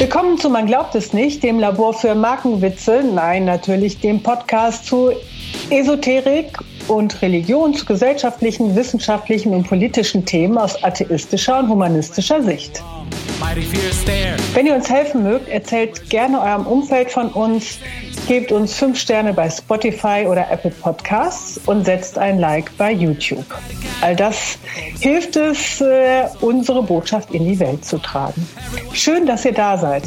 Willkommen zu Man glaubt es nicht, dem Labor für Markenwitze, nein, natürlich dem Podcast zu Esoterik und Religion, zu gesellschaftlichen, wissenschaftlichen und politischen Themen aus atheistischer und humanistischer Sicht. Wenn ihr uns helfen mögt, erzählt gerne eurem Umfeld von uns, gebt uns fünf Sterne bei Spotify oder Apple Podcasts und setzt ein Like bei YouTube. All das hilft es, äh, unsere Botschaft in die Welt zu tragen. Schön, dass ihr da seid.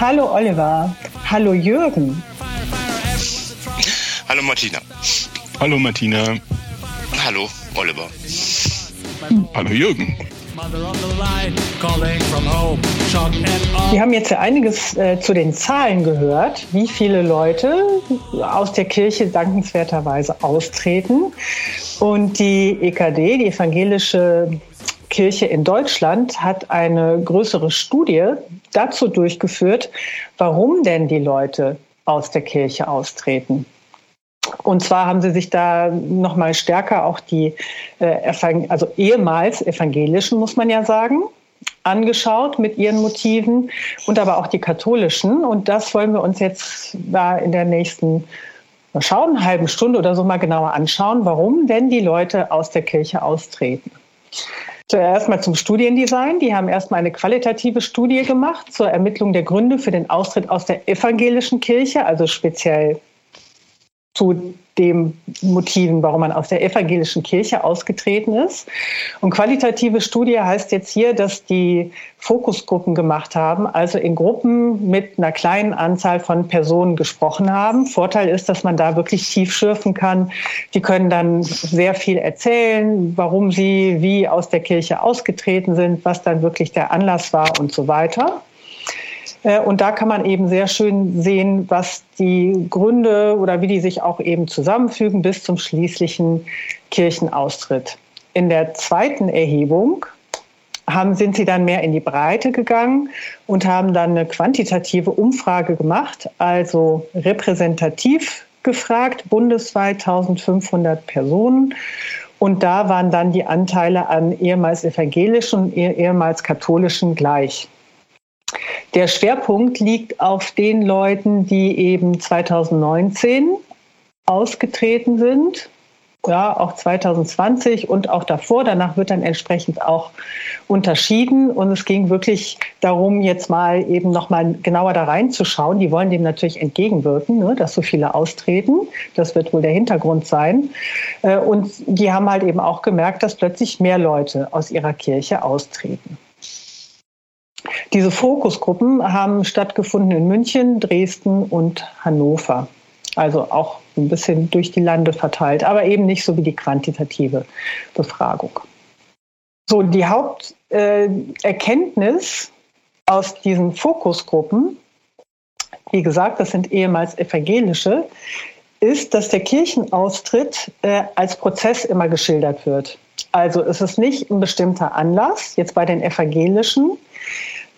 Hallo Oliver. Hallo Jürgen. Hallo Martina. Hallo Martina. Hallo Oliver. Hallo Jürgen. Wir haben jetzt ja einiges äh, zu den Zahlen gehört, wie viele Leute aus der Kirche dankenswerterweise austreten. Und die EKD, die evangelische Kirche in Deutschland, hat eine größere Studie dazu durchgeführt, warum denn die Leute aus der Kirche austreten. Und zwar haben sie sich da noch mal stärker auch die, äh, also ehemals evangelischen, muss man ja sagen, angeschaut mit ihren Motiven und aber auch die katholischen. Und das wollen wir uns jetzt da in der nächsten, mal schauen, eine halben Stunde oder so mal genauer anschauen, warum denn die Leute aus der Kirche austreten. Zuerst mal zum Studiendesign. Die haben erstmal eine qualitative Studie gemacht zur Ermittlung der Gründe für den Austritt aus der evangelischen Kirche, also speziell zu den Motiven, warum man aus der evangelischen Kirche ausgetreten ist. Und qualitative Studie heißt jetzt hier, dass die Fokusgruppen gemacht haben, also in Gruppen mit einer kleinen Anzahl von Personen gesprochen haben. Vorteil ist, dass man da wirklich tief schürfen kann. Die können dann sehr viel erzählen, warum sie wie aus der Kirche ausgetreten sind, was dann wirklich der Anlass war und so weiter. Äh, und da kann man eben sehr schön sehen, was die Gründe oder wie die sich auch eben zusammenfügen bis zum schließlichen Kirchenaustritt. In der zweiten Erhebung haben, sind sie dann mehr in die Breite gegangen und haben dann eine quantitative Umfrage gemacht, also repräsentativ gefragt, bundesweit 1500 Personen. Und da waren dann die Anteile an ehemals evangelischen und ehemals katholischen gleich. Der Schwerpunkt liegt auf den Leuten, die eben 2019 ausgetreten sind, ja, auch 2020 und auch davor. Danach wird dann entsprechend auch unterschieden. Und es ging wirklich darum, jetzt mal eben nochmal genauer da reinzuschauen. Die wollen dem natürlich entgegenwirken, ne, dass so viele austreten. Das wird wohl der Hintergrund sein. Äh, und die haben halt eben auch gemerkt, dass plötzlich mehr Leute aus ihrer Kirche austreten. Diese Fokusgruppen haben stattgefunden in München, Dresden und Hannover. Also auch ein bisschen durch die Lande verteilt, aber eben nicht so wie die quantitative Befragung. So, die Haupterkenntnis äh, aus diesen Fokusgruppen, wie gesagt, das sind ehemals evangelische, ist, dass der Kirchenaustritt äh, als Prozess immer geschildert wird. Also es ist nicht ein bestimmter Anlass, jetzt bei den evangelischen,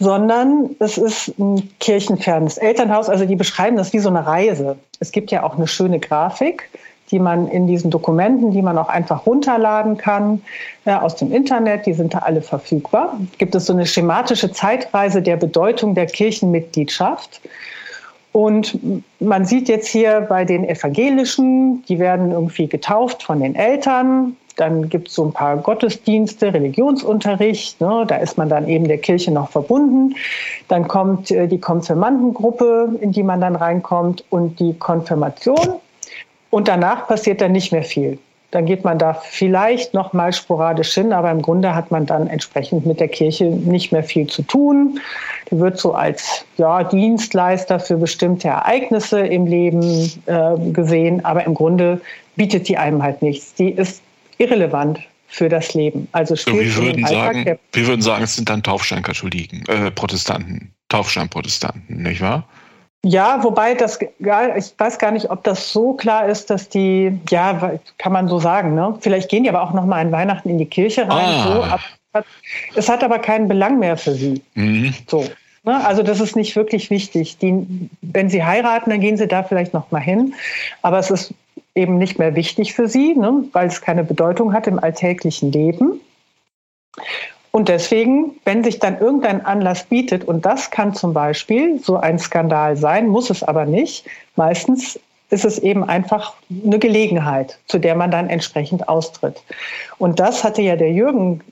sondern es ist ein kirchenfernes Elternhaus. Also die beschreiben das wie so eine Reise. Es gibt ja auch eine schöne Grafik, die man in diesen Dokumenten, die man auch einfach runterladen kann ja, aus dem Internet, die sind da alle verfügbar. Gibt es so eine schematische Zeitreise der Bedeutung der Kirchenmitgliedschaft. Und man sieht jetzt hier bei den Evangelischen, die werden irgendwie getauft von den Eltern. Dann gibt es so ein paar Gottesdienste, Religionsunterricht. Ne, da ist man dann eben der Kirche noch verbunden. Dann kommt äh, die Konfirmandengruppe, in die man dann reinkommt, und die Konfirmation. Und danach passiert dann nicht mehr viel. Dann geht man da vielleicht noch mal sporadisch hin, aber im Grunde hat man dann entsprechend mit der Kirche nicht mehr viel zu tun. Die wird so als ja, Dienstleister für bestimmte Ereignisse im Leben äh, gesehen, aber im Grunde bietet die einem halt nichts. Die ist irrelevant für das Leben. Also so, wir, würden sagen, wir würden sagen, es sind dann Taufsteinkatholiken, äh, Protestanten, Taufsteinprotestanten, nicht wahr? Ja, wobei das, ja, ich weiß gar nicht, ob das so klar ist, dass die, ja, kann man so sagen, ne? Vielleicht gehen die aber auch noch mal an Weihnachten in die Kirche rein. Ah. So, es hat aber keinen Belang mehr für sie. Mhm. So. Ne? Also das ist nicht wirklich wichtig. Die, wenn sie heiraten, dann gehen sie da vielleicht noch mal hin. Aber es ist eben nicht mehr wichtig für sie, ne, weil es keine Bedeutung hat im alltäglichen Leben. Und deswegen, wenn sich dann irgendein Anlass bietet, und das kann zum Beispiel so ein Skandal sein, muss es aber nicht, meistens ist es eben einfach eine Gelegenheit, zu der man dann entsprechend austritt. Und das hatte ja der Jürgen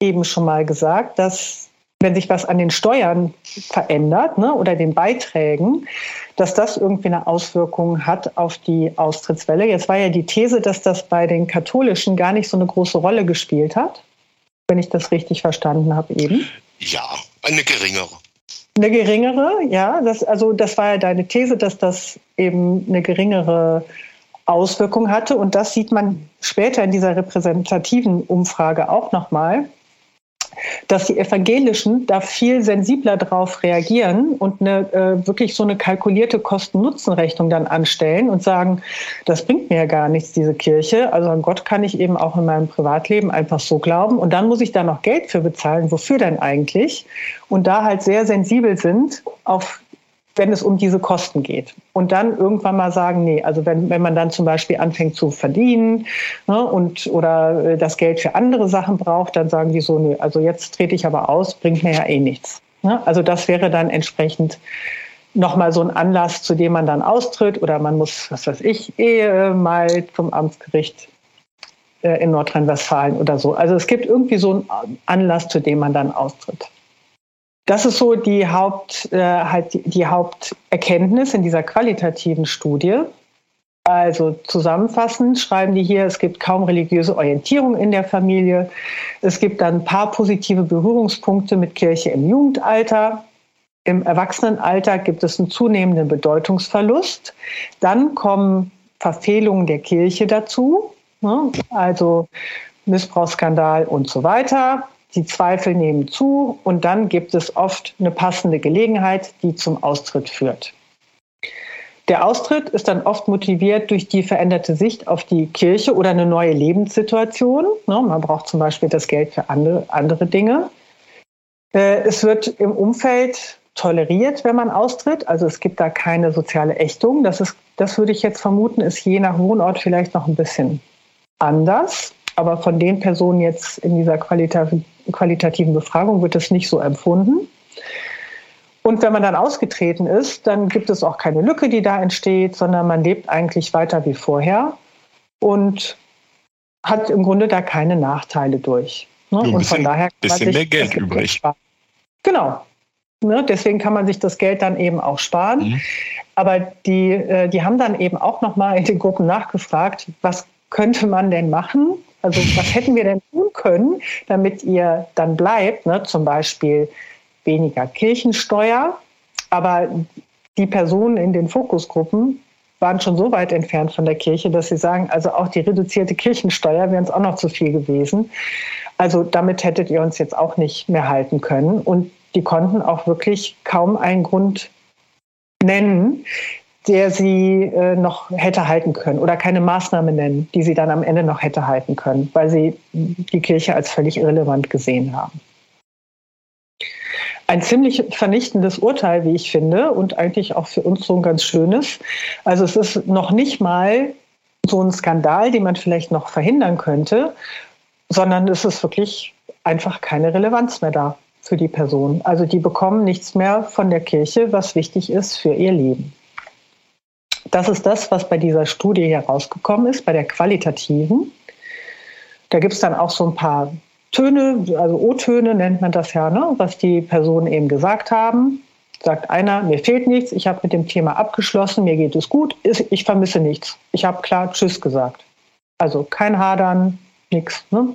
eben schon mal gesagt, dass wenn sich was an den Steuern verändert ne, oder den Beiträgen, dass das irgendwie eine Auswirkung hat auf die Austrittswelle. Jetzt war ja die These, dass das bei den Katholischen gar nicht so eine große Rolle gespielt hat, wenn ich das richtig verstanden habe eben. Ja, eine geringere. Eine geringere, ja. Das, also das war ja deine These, dass das eben eine geringere Auswirkung hatte. Und das sieht man später in dieser repräsentativen Umfrage auch nochmal dass die Evangelischen da viel sensibler drauf reagieren und eine, äh, wirklich so eine kalkulierte Kosten-Nutzen-Rechnung dann anstellen und sagen, das bringt mir ja gar nichts, diese Kirche. Also an Gott kann ich eben auch in meinem Privatleben einfach so glauben. Und dann muss ich da noch Geld für bezahlen. Wofür denn eigentlich? Und da halt sehr sensibel sind auf wenn es um diese Kosten geht. Und dann irgendwann mal sagen, nee, also wenn, wenn man dann zum Beispiel anfängt zu verdienen ne, und oder äh, das Geld für andere Sachen braucht, dann sagen die so, nee, also jetzt trete ich aber aus, bringt mir ja eh nichts. Ne? Also das wäre dann entsprechend nochmal so ein Anlass, zu dem man dann austritt oder man muss, was weiß ich, eh mal zum Amtsgericht äh, in Nordrhein-Westfalen oder so. Also es gibt irgendwie so einen Anlass, zu dem man dann austritt. Das ist so die Haupt, äh, halt die, die Haupterkenntnis in dieser qualitativen Studie. Also zusammenfassend schreiben die hier, es gibt kaum religiöse Orientierung in der Familie. Es gibt dann ein paar positive Berührungspunkte mit Kirche im Jugendalter. Im Erwachsenenalter gibt es einen zunehmenden Bedeutungsverlust. Dann kommen Verfehlungen der Kirche dazu, ne? also Missbrauchsskandal und so weiter. Die Zweifel nehmen zu und dann gibt es oft eine passende Gelegenheit, die zum Austritt führt. Der Austritt ist dann oft motiviert durch die veränderte Sicht auf die Kirche oder eine neue Lebenssituation. Ne, man braucht zum Beispiel das Geld für andere, Dinge. Äh, es wird im Umfeld toleriert, wenn man austritt. Also es gibt da keine soziale Ächtung. Das, ist, das würde ich jetzt vermuten, ist je nach Wohnort vielleicht noch ein bisschen anders. Aber von den Personen jetzt in dieser qualitativen qualitativen Befragung wird das nicht so empfunden. Und wenn man dann ausgetreten ist, dann gibt es auch keine Lücke, die da entsteht, sondern man lebt eigentlich weiter wie vorher und hat im Grunde da keine Nachteile durch. Ne? Ein und von daher kann bisschen man sich mehr Geld übrig. Sparen. Genau. Ne? Deswegen kann man sich das Geld dann eben auch sparen. Mhm. Aber die, äh, die haben dann eben auch nochmal in den Gruppen nachgefragt, was könnte man denn machen, also was hätten wir denn tun können, damit ihr dann bleibt? Ne? Zum Beispiel weniger Kirchensteuer. Aber die Personen in den Fokusgruppen waren schon so weit entfernt von der Kirche, dass sie sagen, also auch die reduzierte Kirchensteuer wäre uns auch noch zu viel gewesen. Also damit hättet ihr uns jetzt auch nicht mehr halten können. Und die konnten auch wirklich kaum einen Grund nennen, der sie äh, noch hätte halten können oder keine Maßnahme nennen, die sie dann am Ende noch hätte halten können, weil sie die Kirche als völlig irrelevant gesehen haben. Ein ziemlich vernichtendes Urteil, wie ich finde, und eigentlich auch für uns so ein ganz schönes. Also es ist noch nicht mal so ein Skandal, den man vielleicht noch verhindern könnte, sondern es ist wirklich einfach keine Relevanz mehr da für die Person. Also die bekommen nichts mehr von der Kirche, was wichtig ist für ihr Leben. Das ist das, was bei dieser Studie herausgekommen ist, bei der qualitativen. Da gibt es dann auch so ein paar Töne, also O-Töne nennt man das ja, ne? was die Personen eben gesagt haben. Sagt einer, mir fehlt nichts, ich habe mit dem Thema abgeschlossen, mir geht es gut, ich vermisse nichts. Ich habe klar Tschüss gesagt. Also kein Hadern, nichts. Ne?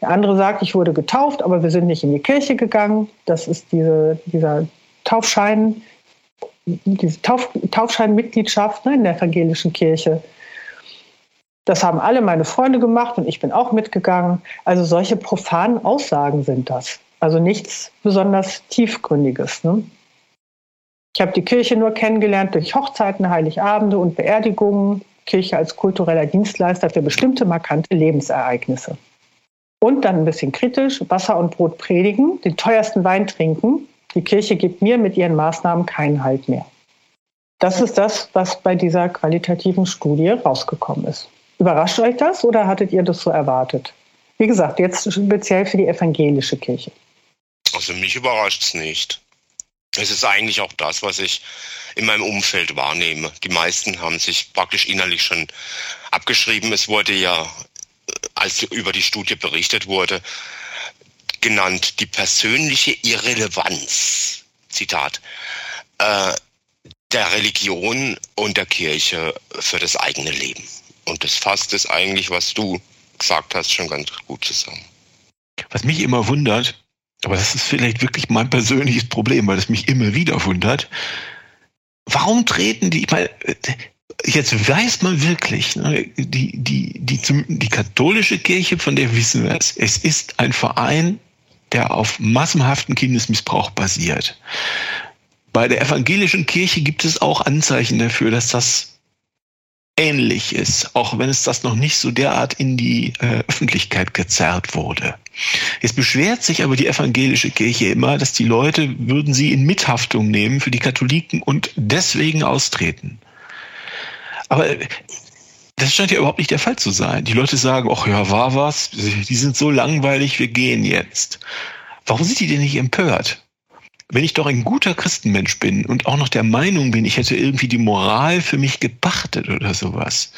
Der andere sagt, ich wurde getauft, aber wir sind nicht in die Kirche gegangen. Das ist diese, dieser Taufschein, diese Tauf, Taufscheinmitgliedschaft ne, in der evangelischen Kirche. Das haben alle meine Freunde gemacht und ich bin auch mitgegangen. Also solche profanen Aussagen sind das. Also nichts besonders tiefgründiges. Ne? Ich habe die Kirche nur kennengelernt durch Hochzeiten, Heiligabende und Beerdigungen. Kirche als kultureller Dienstleister für bestimmte markante Lebensereignisse. Und dann ein bisschen kritisch, Wasser und Brot predigen, den teuersten Wein trinken, die Kirche gibt mir mit ihren Maßnahmen keinen Halt mehr. Das ist das, was bei dieser qualitativen Studie rausgekommen ist. Überrascht euch das oder hattet ihr das so erwartet? Wie gesagt, jetzt speziell für die evangelische Kirche. Also mich überrascht es nicht. Es ist eigentlich auch das, was ich in meinem Umfeld wahrnehme. Die meisten haben sich praktisch innerlich schon abgeschrieben. Es wurde ja, als über die Studie berichtet wurde, genannt die persönliche Irrelevanz, Zitat, äh, der Religion und der Kirche für das eigene Leben. Und das fasst es eigentlich, was du gesagt hast, schon ganz gut zusammen. Was mich immer wundert, aber das ist vielleicht wirklich mein persönliches Problem, weil es mich immer wieder wundert. Warum treten die, ich meine, jetzt weiß man wirklich, ne, die, die, die, die katholische Kirche, von der wissen wir es, es ist ein Verein, der auf massenhaften Kindesmissbrauch basiert. Bei der evangelischen Kirche gibt es auch Anzeichen dafür, dass das ähnlich ist, auch wenn es das noch nicht so derart in die äh, Öffentlichkeit gezerrt wurde. Jetzt beschwert sich aber die evangelische Kirche immer, dass die Leute würden sie in Mithaftung nehmen für die Katholiken und deswegen austreten. Aber das scheint ja überhaupt nicht der Fall zu sein. Die Leute sagen, ach ja, war was, die sind so langweilig, wir gehen jetzt. Warum sind die denn nicht empört? wenn ich doch ein guter Christenmensch bin und auch noch der Meinung bin, ich hätte irgendwie die Moral für mich gepachtet oder sowas,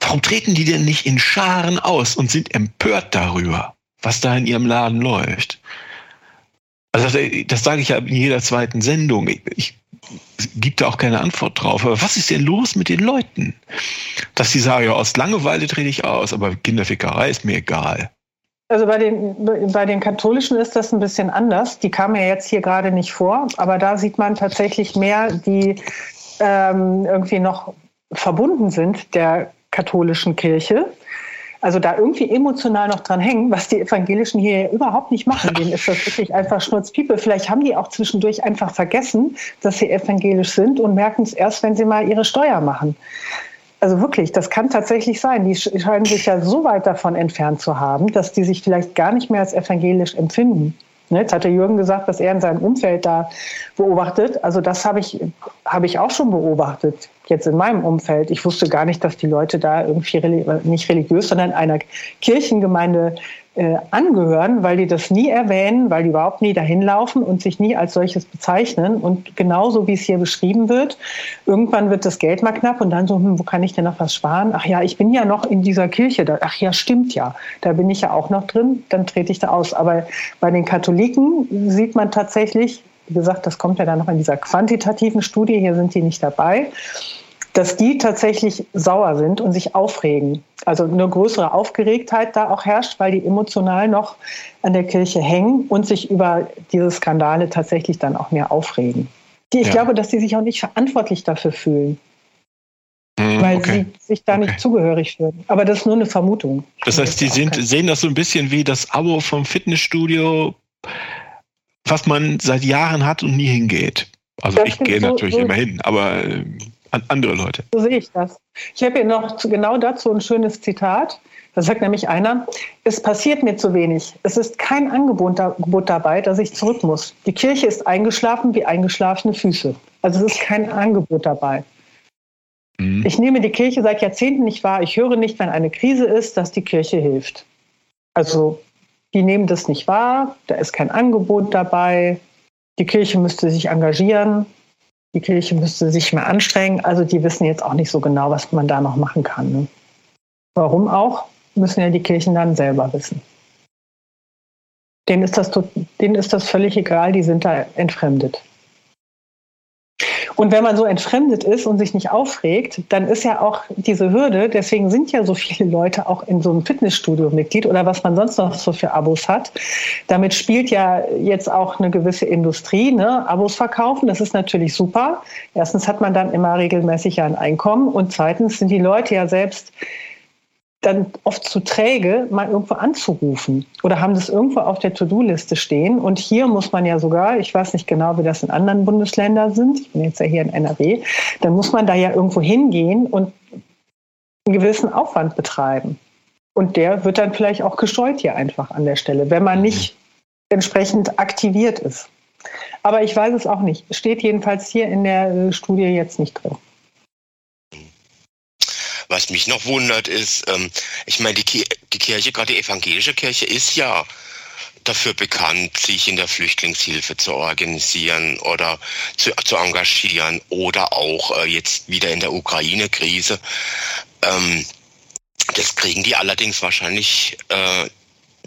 warum treten die denn nicht in Scharen aus und sind empört darüber, was da in ihrem Laden läuft? Also das sage ich ja in jeder zweiten Sendung. Ich, gebe da auch keine Antwort drauf. Aber was ist denn los mit den Leuten? Dass sie sagen, ja, aus Langeweile trete ich aus, aber Kinderfickerei ist mir egal. Also bei den, bei den Katholischen ist das ein bisschen anders. Die kamen ja jetzt hier gerade nicht vor, aber da sieht man tatsächlich mehr, die ähm, irgendwie noch verbunden sind der katholischen Kirche. Also da irgendwie emotional noch dran hängen, was die Evangelischen hier überhaupt nicht machen. Denen ist das wirklich einfach Schnurzpiepe. Vielleicht haben die auch zwischendurch einfach vergessen, dass sie evangelisch sind und merken es erst, wenn sie mal ihre Steuer machen. Also wirklich, das kann tatsächlich sein. Die scheinen sich ja so weit davon entfernt zu haben, dass die sich vielleicht gar nicht mehr als evangelisch empfinden. Ne, jetzt hatte Jürgen gesagt, dass er in seinem Umfeld da beobachtet. Also das habe ich, habe ich auch schon beobachtet, jetzt in meinem Umfeld. Ich wusste gar nicht, dass die Leute da irgendwie nicht religiös, sondern einer Kirchengemeinde äh, angehören, weil die das nie erwähnen, weil die überhaupt nie dahin laufen und sich nie als solches bezeichnen. Und genauso wie es hier beschrieben wird, irgendwann wird das Geld mal knapp und dann so, hm, wo kann ich denn noch was sparen? Ach ja, ich bin ja noch in dieser Kirche. Da, ach ja, stimmt ja. Da bin ich ja auch noch drin, dann trete ich da aus. Aber bei den Katholiken sieht man tatsächlich, wie gesagt, das kommt ja dann noch in dieser quantitativen Studie, hier sind die nicht dabei dass die tatsächlich sauer sind und sich aufregen. Also eine größere Aufgeregtheit da auch herrscht, weil die emotional noch an der Kirche hängen und sich über diese Skandale tatsächlich dann auch mehr aufregen. Ich ja. glaube, dass die sich auch nicht verantwortlich dafür fühlen. Mm, weil okay. sie sich da okay. nicht zugehörig fühlen. Aber das ist nur eine Vermutung. Das heißt, die sind, sehen das so ein bisschen wie das Abo vom Fitnessstudio, was man seit Jahren hat und nie hingeht. Also das ich gehe so, natürlich so immer hin, aber äh, an andere Leute. So sehe ich das. Ich habe hier noch genau dazu ein schönes Zitat. Da sagt nämlich einer, es passiert mir zu wenig. Es ist kein Angebot dabei, dass ich zurück muss. Die Kirche ist eingeschlafen wie eingeschlafene Füße. Also es ist kein Angebot dabei. Mhm. Ich nehme die Kirche seit Jahrzehnten nicht wahr. Ich höre nicht, wenn eine Krise ist, dass die Kirche hilft. Also die nehmen das nicht wahr. Da ist kein Angebot dabei. Die Kirche müsste sich engagieren die Kirche müsste sich mehr anstrengen. Also die wissen jetzt auch nicht so genau, was man da noch machen kann. Ne? Warum auch, müssen ja die Kirchen dann selber wissen. Denen ist, das, denen ist das völlig egal, die sind da entfremdet. Und wenn man so entfremdet ist und sich nicht aufregt, dann ist ja auch diese Hürde, deswegen sind ja so viele Leute auch in so einem Fitnessstudio Mitglied oder was man sonst noch so für Abos hat. Damit spielt ja jetzt auch eine gewisse Industrie, ne? Abos verkaufen, das ist natürlich super. Erstens hat man dann immer regelmäßig ein Einkommen und zweitens sind die Leute ja selbst dann oft zu träge, mal irgendwo anzurufen oder haben das irgendwo auf der To-Do-Liste stehen. Und hier muss man ja sogar, ich weiß nicht genau, wie das in anderen Bundesländern sind, ich bin jetzt ja hier in NRW, dann muss man da ja irgendwo hingehen und einen gewissen Aufwand betreiben. Und der wird dann vielleicht auch gescheut hier einfach an der Stelle, wenn man nicht entsprechend aktiviert ist. Aber ich weiß es auch nicht. Steht jedenfalls hier in der Studie jetzt nicht drin. Was mich noch wundert ist, ähm, ich meine, die, die Kirche, gerade die evangelische Kirche, ist ja dafür bekannt, sich in der Flüchtlingshilfe zu organisieren oder zu, zu engagieren oder auch äh, jetzt wieder in der Ukraine-Krise. Ähm, das kriegen die allerdings wahrscheinlich, äh,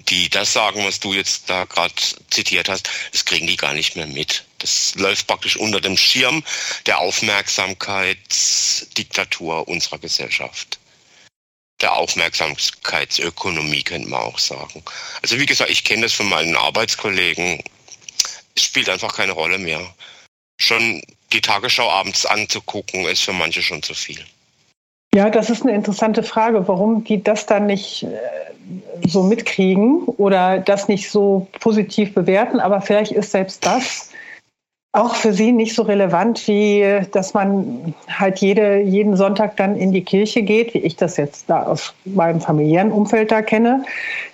die das sagen, was du jetzt da gerade zitiert hast, das kriegen die gar nicht mehr mit. Das läuft praktisch unter dem Schirm der Aufmerksamkeitsdiktatur unserer Gesellschaft. Der Aufmerksamkeitsökonomie könnte man auch sagen. Also wie gesagt, ich kenne das von meinen Arbeitskollegen. Es spielt einfach keine Rolle mehr. Schon die Tagesschau abends anzugucken, ist für manche schon zu viel. Ja, das ist eine interessante Frage, warum die das dann nicht äh, so mitkriegen oder das nicht so positiv bewerten. Aber vielleicht ist selbst das auch für sie nicht so relevant, wie dass man halt jede, jeden Sonntag dann in die Kirche geht, wie ich das jetzt da aus meinem familiären Umfeld da kenne.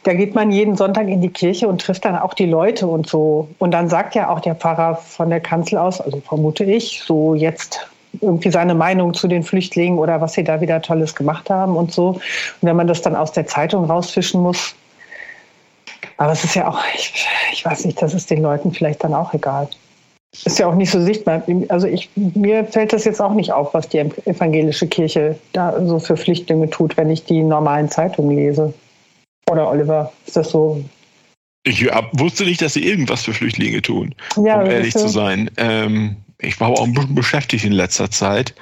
Da geht man jeden Sonntag in die Kirche und trifft dann auch die Leute und so. Und dann sagt ja auch der Pfarrer von der Kanzel aus, also vermute ich, so jetzt irgendwie seine Meinung zu den Flüchtlingen oder was sie da wieder Tolles gemacht haben und so. Und wenn man das dann aus der Zeitung rausfischen muss, aber es ist ja auch, ich, ich weiß nicht, das ist den Leuten vielleicht dann auch egal ist ja auch nicht so sichtbar. Also ich, mir fällt das jetzt auch nicht auf, was die evangelische Kirche da so für Flüchtlinge tut, wenn ich die normalen Zeitungen lese. Oder Oliver, ist das so? Ich wusste nicht, dass sie irgendwas für Flüchtlinge tun, ja, um ehrlich zu sein. Ähm, ich war auch ein bisschen beschäftigt in letzter Zeit.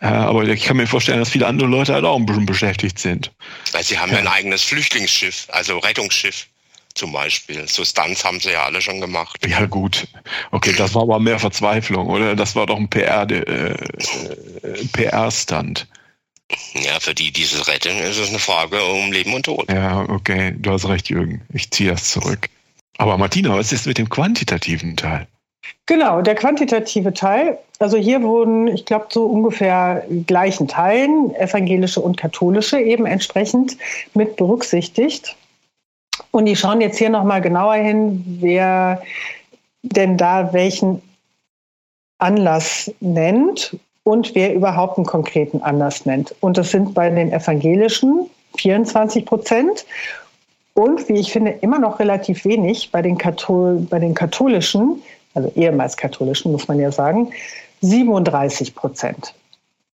Äh, aber ich kann mir vorstellen, dass viele andere Leute halt auch ein bisschen beschäftigt sind. Weil sie haben ja ein eigenes Flüchtlingsschiff, also Rettungsschiff zum Beispiel. So Stunts haben sie ja alle schon gemacht. Ja gut, okay, das war aber mehr Verzweiflung, oder? Das war doch ein PR, äh, PR-Stunt. Ja, für die, die es retten, ist es eine Frage um Leben und Tod. Ja, okay, du hast recht, Jürgen. Ich ziehe das zurück. Aber Martina, was ist mit dem quantitativen Teil? Genau, der quantitative Teil. Also hier wurden, ich glaube, so ungefähr gleichen Teilen, evangelische und katholische, eben entsprechend mit berücksichtigt. Und die schauen jetzt hier nochmal genauer hin, wer denn da welchen Anlass nennt und wer überhaupt einen konkreten Anlass nennt. Und das sind bei den evangelischen 24 Prozent und, wie ich finde, immer noch relativ wenig bei den, Kathol bei den katholischen, also ehemals katholischen, muss man ja sagen, 37 Prozent.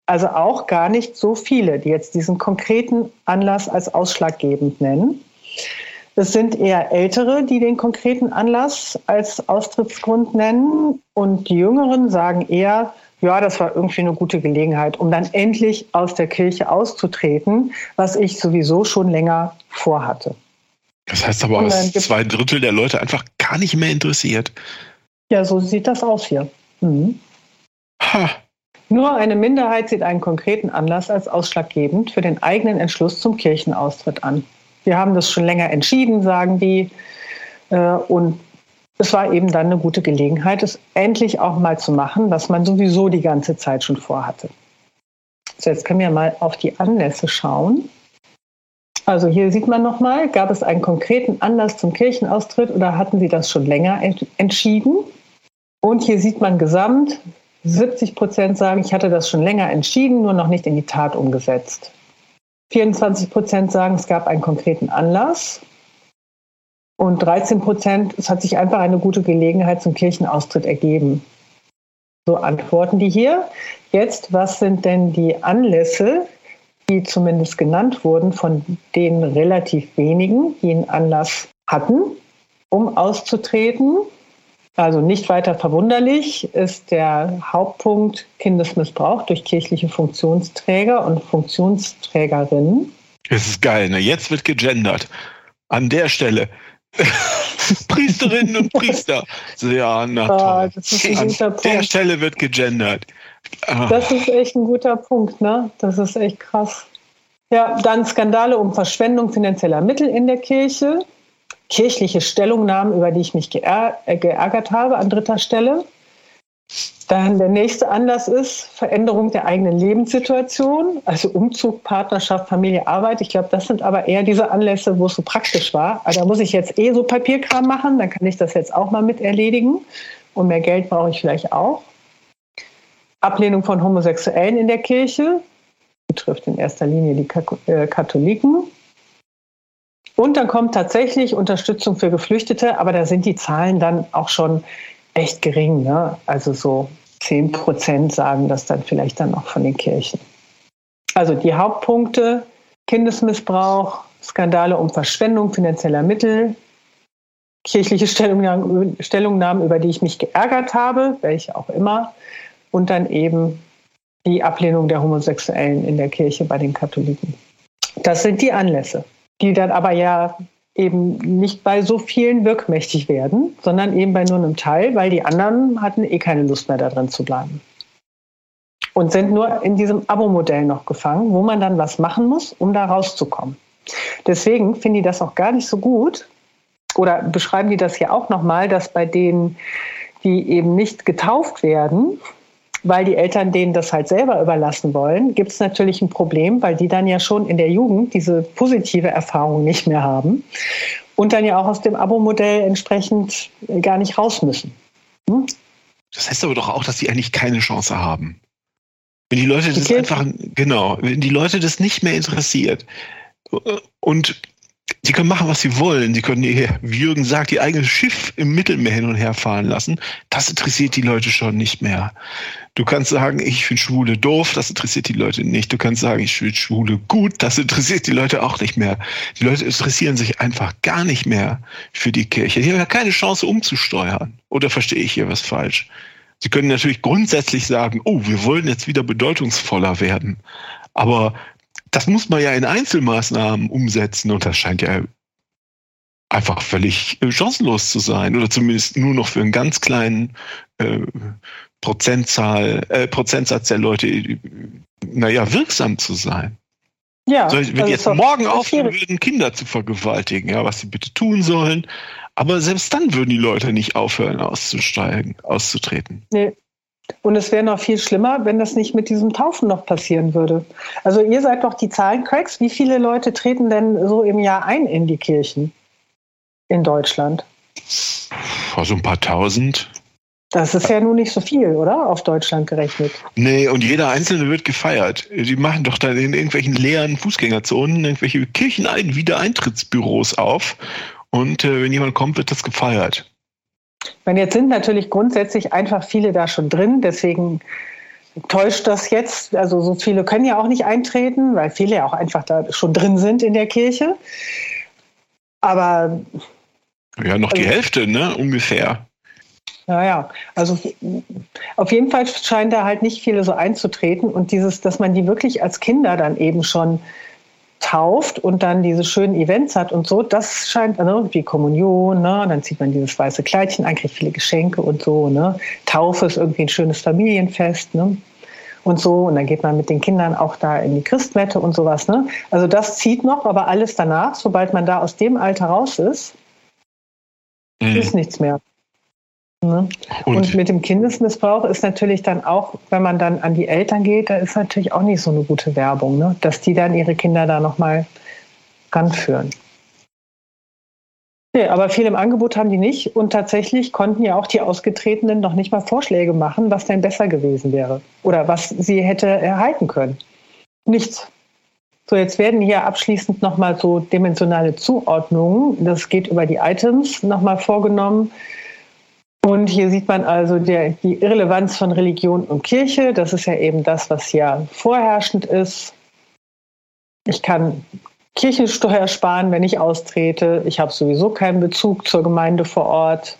Also auch gar nicht so viele, die jetzt diesen konkreten Anlass als ausschlaggebend nennen. Es sind eher Ältere, die den konkreten Anlass als Austrittsgrund nennen. Und die Jüngeren sagen eher, ja, das war irgendwie eine gute Gelegenheit, um dann endlich aus der Kirche auszutreten, was ich sowieso schon länger vorhatte. Das heißt aber, dass zwei Drittel der Leute einfach gar nicht mehr interessiert. Ja, so sieht das aus hier. Mhm. Ha. Nur eine Minderheit sieht einen konkreten Anlass als ausschlaggebend für den eigenen Entschluss zum Kirchenaustritt an. Wir haben das schon länger entschieden, sagen die. Äh, und es war eben dann eine gute Gelegenheit, es endlich auch mal zu machen, was man sowieso die ganze Zeit schon vorhatte. So, jetzt können wir mal auf die Anlässe schauen. Also hier sieht man nochmal, gab es einen konkreten Anlass zum Kirchenaustritt oder hatten Sie das schon länger entschieden? Und hier sieht man gesamt, 70 Prozent sagen, ich hatte das schon länger entschieden, nur noch nicht in die Tat umgesetzt. 24 Prozent sagen, es gab einen konkreten Anlass. Und 13 Prozent, es hat sich einfach eine gute Gelegenheit zum Kirchenaustritt ergeben. So antworten die hier. Jetzt, was sind denn die Anlässe, die zumindest genannt wurden, von den relativ wenigen, die einen Anlass hatten, um auszutreten? Also nicht weiter verwunderlich ist der Hauptpunkt Kindesmissbrauch durch kirchliche Funktionsträger und Funktionsträgerinnen. Es ist geil, ne? Jetzt wird gegendert. An der Stelle. Priesterinnen und Priester. Ja, na ah, toll. das ist ein An guter Punkt. der Stelle wird gegendert. Ah. Das ist echt ein guter Punkt, ne? Das ist echt krass. Ja, dann Skandale um Verschwendung finanzieller Mittel in der Kirche kirchliche Stellungnahmen, über die ich mich äh, geärgert habe, an dritter Stelle. Dann der nächste Anlass ist Veränderung der eigenen Lebenssituation, also Umzug, Partnerschaft, Familie, Arbeit. Ich glaube, das sind aber eher diese Anlässe, wo es so praktisch war. Also da muss ich jetzt eh so Papierkram machen, dann kann ich das jetzt auch mal mit erledigen. Und mehr Geld brauche ich vielleicht auch. Ablehnung von Homosexuellen in der Kirche. betrifft in erster Linie die äh, Katholiken. Und dann kommt tatsächlich Unterstützung für Geflüchtete, aber da sind die Zahlen dann auch schon echt gering. Ne? Also so 10 Prozent sagen das dann vielleicht dann auch von den Kirchen. Also die Hauptpunkte, Kindesmissbrauch, Skandale um Verschwendung finanzieller Mittel, kirchliche Stellungnahmen, Stellungnahmen, über die ich mich geärgert habe, welche auch immer, und dann eben die Ablehnung der Homosexuellen in der Kirche bei den Katholiken. Das sind die Anlässe, die dann aber ja eben nicht bei so vielen wirkmächtig werden, sondern eben bei nur einem Teil, weil die anderen hatten eh keine Lust mehr darin zu bleiben. Und sind nur in diesem Abo-Modell noch gefangen, wo man dann was machen muss, um da rauszukommen. Deswegen finde ich das auch gar nicht so gut, oder beschreiben die das ja auch nochmal, dass bei denen, die eben nicht getauft werden, weil die Eltern denen das halt selber überlassen wollen, gibt es natürlich ein Problem, weil die dann ja schon in der Jugend diese positive Erfahrung nicht mehr haben und dann ja auch aus dem Abo-Modell entsprechend gar nicht raus müssen. Hm? Das heißt aber doch auch, dass sie eigentlich keine Chance haben. Wenn die Leute das die einfach, genau, wenn die Leute das nicht mehr interessiert und Sie können machen, was sie wollen. Sie können, wie Jürgen sagt, ihr eigenes Schiff im Mittelmeer hin und her fahren lassen. Das interessiert die Leute schon nicht mehr. Du kannst sagen, ich finde Schwule doof, das interessiert die Leute nicht. Du kannst sagen, ich finde Schwule gut, das interessiert die Leute auch nicht mehr. Die Leute interessieren sich einfach gar nicht mehr für die Kirche. Die haben ja keine Chance umzusteuern. Oder verstehe ich hier was falsch? Sie können natürlich grundsätzlich sagen, oh, wir wollen jetzt wieder bedeutungsvoller werden. Aber das muss man ja in Einzelmaßnahmen umsetzen und das scheint ja einfach völlig äh, chancenlos zu sein oder zumindest nur noch für einen ganz kleinen äh, Prozentzahl, äh, Prozentsatz der Leute, äh, naja, wirksam zu sein. Ja, so, wenn jetzt morgen aufhören würden, Kinder zu vergewaltigen, ja, was sie bitte tun sollen, aber selbst dann würden die Leute nicht aufhören, auszusteigen, auszutreten. Nee, und es wäre noch viel schlimmer, wenn das nicht mit diesem Taufen noch passieren würde. Also ihr seid doch die Zahlencracks. Wie viele Leute treten denn so im Jahr ein in die Kirchen in Deutschland? Also ein paar tausend. Das ist ja nun nicht so viel, oder? Auf Deutschland gerechnet. Nee, und jeder Einzelne wird gefeiert. Die machen doch dann in irgendwelchen leeren Fußgängerzonen irgendwelche Kircheneintrittsbüros auf. Und äh, wenn jemand kommt, wird das gefeiert. Meine, jetzt sind natürlich grundsätzlich einfach viele da schon drin, deswegen täuscht das jetzt. Also so viele können ja auch nicht eintreten, weil viele ja auch einfach da schon drin sind in der Kirche. Aber ja, noch die also, Hälfte, ne, ungefähr. Naja, also auf jeden Fall scheinen da halt nicht viele so einzutreten und dieses, dass man die wirklich als Kinder dann eben schon tauft und dann diese schönen Events hat und so, das scheint ne, wie Kommunion, ne, dann zieht man dieses weiße Kleidchen an, kriegt viele Geschenke und so, ne. Taufe ist irgendwie ein schönes Familienfest, ne. Und so, und dann geht man mit den Kindern auch da in die Christmette und sowas, ne. Also das zieht noch, aber alles danach, sobald man da aus dem Alter raus ist, mhm. ist nichts mehr. Ne? Und, und, mit dem Kindesmissbrauch ist natürlich dann auch, wenn man dann an die Eltern geht, da ist natürlich auch nicht so eine gute Werbung, ne? dass die dann ihre Kinder da nochmal ranführen. Nee, aber viel im Angebot haben die nicht und tatsächlich konnten ja auch die Ausgetretenen noch nicht mal Vorschläge machen, was denn besser gewesen wäre oder was sie hätte erhalten können. Nichts. So, jetzt werden hier abschließend nochmal so dimensionale Zuordnungen, das geht über die Items, nochmal vorgenommen. Und hier sieht man also der, die Irrelevanz von Religion und Kirche. Das ist ja eben das, was ja vorherrschend ist. Ich kann Kirchensteuer sparen, wenn ich austrete. Ich habe sowieso keinen Bezug zur Gemeinde vor Ort.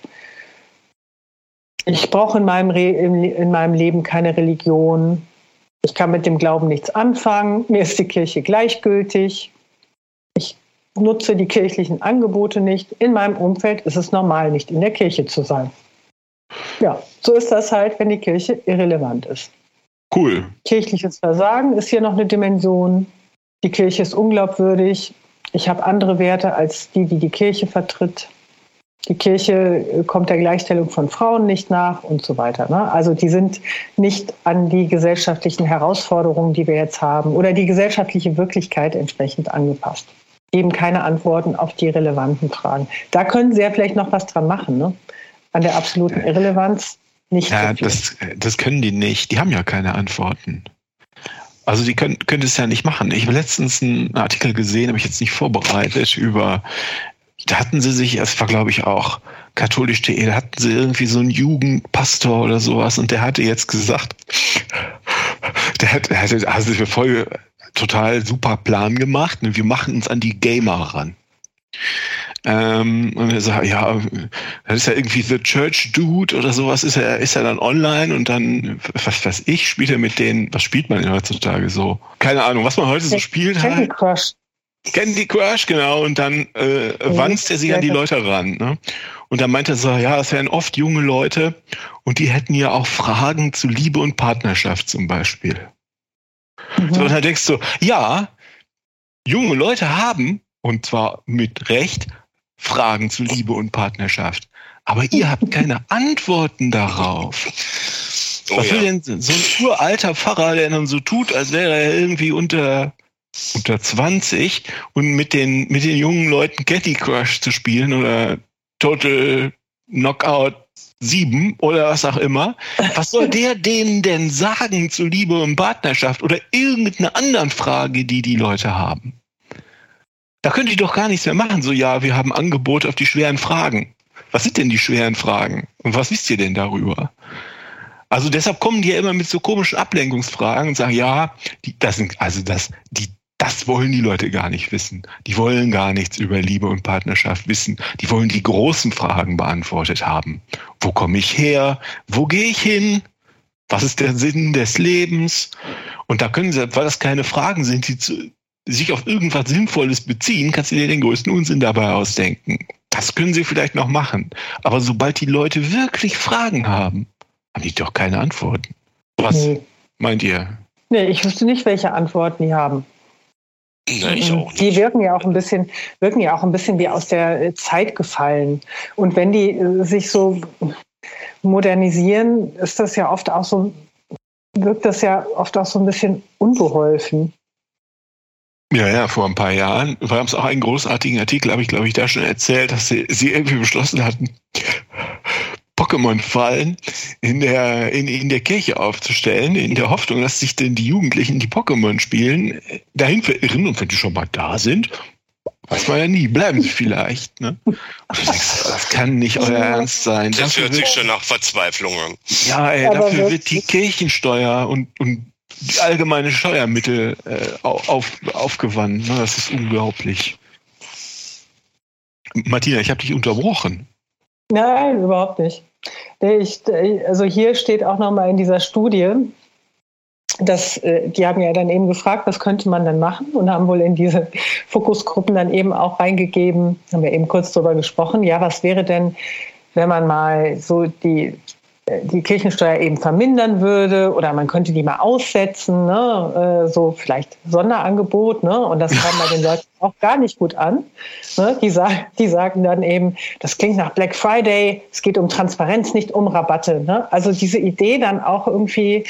Ich brauche in meinem, in meinem Leben keine Religion. Ich kann mit dem Glauben nichts anfangen. Mir ist die Kirche gleichgültig. Ich nutze die kirchlichen Angebote nicht. In meinem Umfeld ist es normal, nicht in der Kirche zu sein. Ja, so ist das halt, wenn die Kirche irrelevant ist. Cool. Kirchliches Versagen ist hier noch eine Dimension. Die Kirche ist unglaubwürdig. Ich habe andere Werte als die, die die Kirche vertritt. Die Kirche äh, kommt der Gleichstellung von Frauen nicht nach und so weiter. Ne? Also die sind nicht an die gesellschaftlichen Herausforderungen, die wir jetzt haben, oder die gesellschaftliche Wirklichkeit entsprechend angepasst. Geben keine Antworten auf die relevanten Fragen. Da können Sie ja vielleicht noch was dran machen. Ne? An der absoluten Irrelevanz nicht. Ja, das, das können die nicht. Die haben ja keine Antworten. Also die können, können es ja nicht machen. Ich habe letztens einen Artikel gesehen, habe ich jetzt nicht vorbereitet, über, da hatten sie sich, es war glaube ich auch katholisch.de, da hatten sie irgendwie so einen Jugendpastor oder sowas und der hatte jetzt gesagt, der hat, der hatte also voll total super Plan gemacht und wir machen uns an die Gamer ran. Ähm, und er sagt, ja, das ist ja irgendwie The Church Dude oder sowas, ist er, ist er dann online und dann, was weiß ich, spielt er mit denen, was spielt man denn heutzutage so? Keine Ahnung, was man heute so spielt. Candy halt. Crush. Candy Crush, genau, und dann äh, wanzt er sich an die Leute ran. Ne? Und dann meinte er so, ja, es wären oft junge Leute und die hätten ja auch Fragen zu Liebe und Partnerschaft zum Beispiel. Mhm. So, und dann denkst du, ja, junge Leute haben, und zwar mit Recht, Fragen zu Liebe und Partnerschaft. Aber ihr habt keine Antworten darauf. Oh, Was will ja. denn so ein uralter Pfarrer, der dann so tut, als wäre er irgendwie unter, unter 20 und mit den, mit den jungen Leuten Candy Crush zu spielen oder Total Knockout 7 oder was auch immer. Was soll der denen denn sagen zu Liebe und Partnerschaft oder irgendeiner anderen Frage, die die Leute haben? Da könnte ich doch gar nichts mehr machen. So, ja, wir haben Angebot auf die schweren Fragen. Was sind denn die schweren Fragen? Und was wisst ihr denn darüber? Also deshalb kommen die ja immer mit so komischen Ablenkungsfragen und sagen, ja, die, das sind, also das, die, das wollen die Leute gar nicht wissen. Die wollen gar nichts über Liebe und Partnerschaft wissen. Die wollen die großen Fragen beantwortet haben. Wo komme ich her? Wo gehe ich hin? Was ist der Sinn des Lebens? Und da können sie, weil das keine Fragen sind, die zu, sich auf irgendwas Sinnvolles beziehen, kannst du dir den größten Unsinn dabei ausdenken. Das können sie vielleicht noch machen. Aber sobald die Leute wirklich Fragen haben, haben die doch keine Antworten. Was nee. meint ihr? Nee, ich wüsste nicht, welche Antworten die haben. Nee, ich auch nicht. Die wirken ja auch ein bisschen, wirken ja auch ein bisschen wie aus der Zeit gefallen. Und wenn die äh, sich so modernisieren, ist das ja oft auch so, wirkt das ja oft auch so ein bisschen unbeholfen. Ja, ja, vor ein paar Jahren war es auch einen großartigen Artikel, habe ich, glaube ich, da schon erzählt, dass sie, sie irgendwie beschlossen hatten, Pokémon-Fallen in der, in, in der Kirche aufzustellen, in der Hoffnung, dass sich denn die Jugendlichen, die Pokémon spielen, dahin verirren und wenn die schon mal da sind, weiß man ja nie, bleiben sie vielleicht. Ne? Und du denkst, das kann nicht euer Ernst sein. Das dafür hört sich schon nach Verzweiflung an. Ja, ey, dafür wird die Kirchensteuer und, und allgemeine Steuermittel äh, auf, aufgewandt. Ne? Das ist unglaublich. Martina, ich habe dich unterbrochen. Nein, überhaupt nicht. Ich, also hier steht auch nochmal in dieser Studie, dass äh, die haben ja dann eben gefragt, was könnte man denn machen und haben wohl in diese Fokusgruppen dann eben auch reingegeben, haben wir eben kurz darüber gesprochen, ja, was wäre denn, wenn man mal so die die Kirchensteuer eben vermindern würde oder man könnte die mal aussetzen, ne? Äh, so vielleicht Sonderangebot, ne? und das kam bei den Leuten auch gar nicht gut an. Ne? Die, sag, die sagen dann eben, das klingt nach Black Friday, es geht um Transparenz, nicht um Rabatte. Ne? Also diese Idee dann auch irgendwie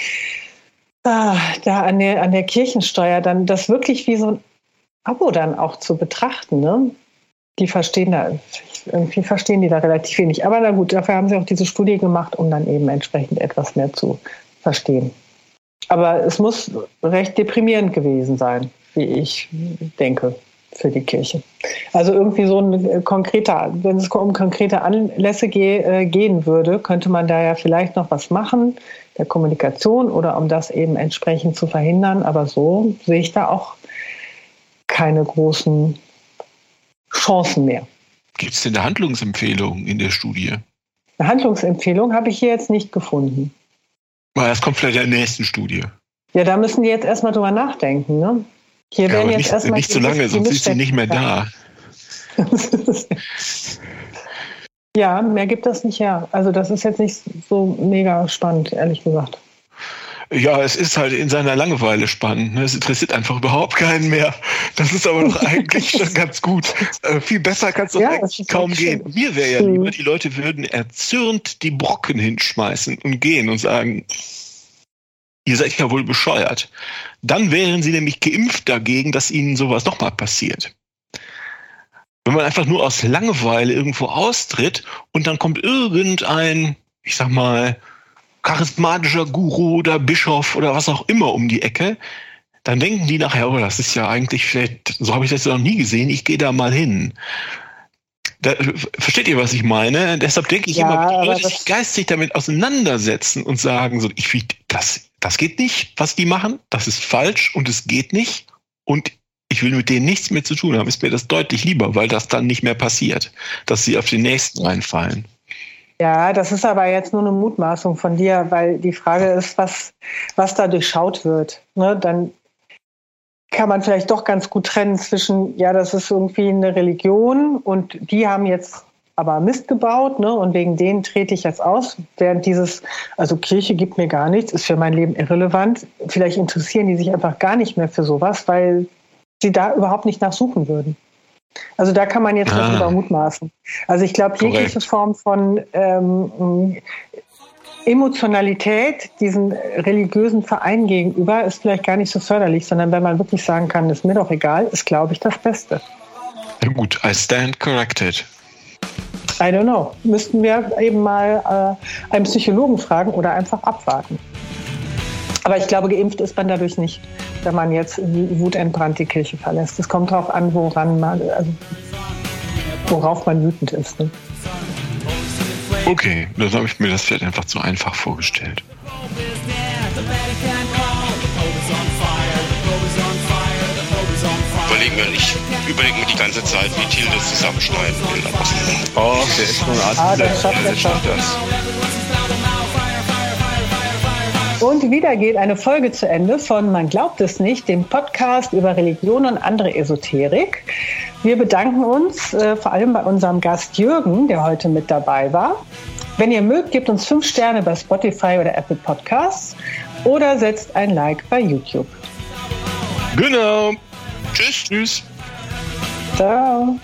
ah, da an der, an der Kirchensteuer dann das wirklich wie so ein Abo dann auch zu betrachten. Ne? Die verstehen da irgendwie verstehen die da relativ wenig. Aber na gut, dafür haben sie auch diese Studie gemacht, um dann eben entsprechend etwas mehr zu verstehen. Aber es muss recht deprimierend gewesen sein, wie ich denke, für die Kirche. Also irgendwie so ein konkreter, wenn es um konkrete Anlässe äh, gehen würde, könnte man da ja vielleicht noch was machen, der Kommunikation oder um das eben entsprechend zu verhindern. Aber so sehe ich da auch keine großen Chancen mehr. Gibt es denn eine Handlungsempfehlung in der Studie? Eine Handlungsempfehlung habe ich hier jetzt nicht gefunden. Das kommt vielleicht in der nächsten Studie. Ja, da müssen die jetzt erstmal drüber nachdenken. Ne? Hier ja, werden jetzt nicht, erstmal nicht so lange, sonst ist sie nicht mehr da. ja, mehr gibt das nicht her. Also das ist jetzt nicht so mega spannend, ehrlich gesagt. Ja, es ist halt in seiner Langeweile spannend. Ne? Es interessiert einfach überhaupt keinen mehr. Das ist aber doch eigentlich schon ganz gut. Äh, viel besser kann es doch ja, eigentlich kaum gehen. Schön. Mir wäre ja mhm. lieber, die Leute würden erzürnt die Brocken hinschmeißen und gehen und sagen, ihr seid ja wohl bescheuert. Dann wären sie nämlich geimpft dagegen, dass ihnen sowas nochmal passiert. Wenn man einfach nur aus Langeweile irgendwo austritt und dann kommt irgendein, ich sag mal, charismatischer Guru oder Bischof oder was auch immer um die Ecke, dann denken die nachher, oh, das ist ja eigentlich vielleicht, so habe ich das noch nie gesehen, ich gehe da mal hin. Da, versteht ihr, was ich meine? Deshalb denke ich ja, immer, wenn die Leute sich geistig damit auseinandersetzen und sagen, so, ich, das, das geht nicht, was die machen, das ist falsch und es geht nicht und ich will mit denen nichts mehr zu tun haben, ist mir das deutlich lieber, weil das dann nicht mehr passiert, dass sie auf den nächsten reinfallen. Ja, das ist aber jetzt nur eine Mutmaßung von dir, weil die Frage ist, was, was da durchschaut wird. Ne? Dann kann man vielleicht doch ganz gut trennen zwischen, ja, das ist irgendwie eine Religion und die haben jetzt aber Mist gebaut, ne? Und wegen denen trete ich jetzt aus. Während dieses, also Kirche gibt mir gar nichts, ist für mein Leben irrelevant. Vielleicht interessieren die sich einfach gar nicht mehr für sowas, weil sie da überhaupt nicht nachsuchen würden. Also da kann man jetzt ah. darüber mutmaßen. Also ich glaube, jegliche Form von ähm, Emotionalität diesen religiösen Verein gegenüber ist vielleicht gar nicht so förderlich, sondern wenn man wirklich sagen kann, ist mir doch egal, ist, glaube ich, das Beste. Ja, gut, I stand corrected. I don't know. Müssten wir eben mal äh, einen Psychologen fragen oder einfach abwarten. Aber ich glaube, geimpft ist man dadurch nicht, wenn man jetzt wutentbrannt die Kirche verlässt. Es kommt darauf an, woran man, also worauf man wütend ist. Ne? Okay, dann habe ich mir das vielleicht einfach zu einfach vorgestellt. Überlegen wir nicht. Überlegen wir die ganze Zeit, wie Thiel das zusammenschneiden will. Oh, der ist schon Arzt. Ah, das schafft er schon. Das. Und wieder geht eine Folge zu Ende von Man glaubt es nicht, dem Podcast über Religion und andere Esoterik. Wir bedanken uns äh, vor allem bei unserem Gast Jürgen, der heute mit dabei war. Wenn ihr mögt, gebt uns fünf Sterne bei Spotify oder Apple Podcasts oder setzt ein Like bei YouTube. Genau. Tschüss. Tschüss. Ciao.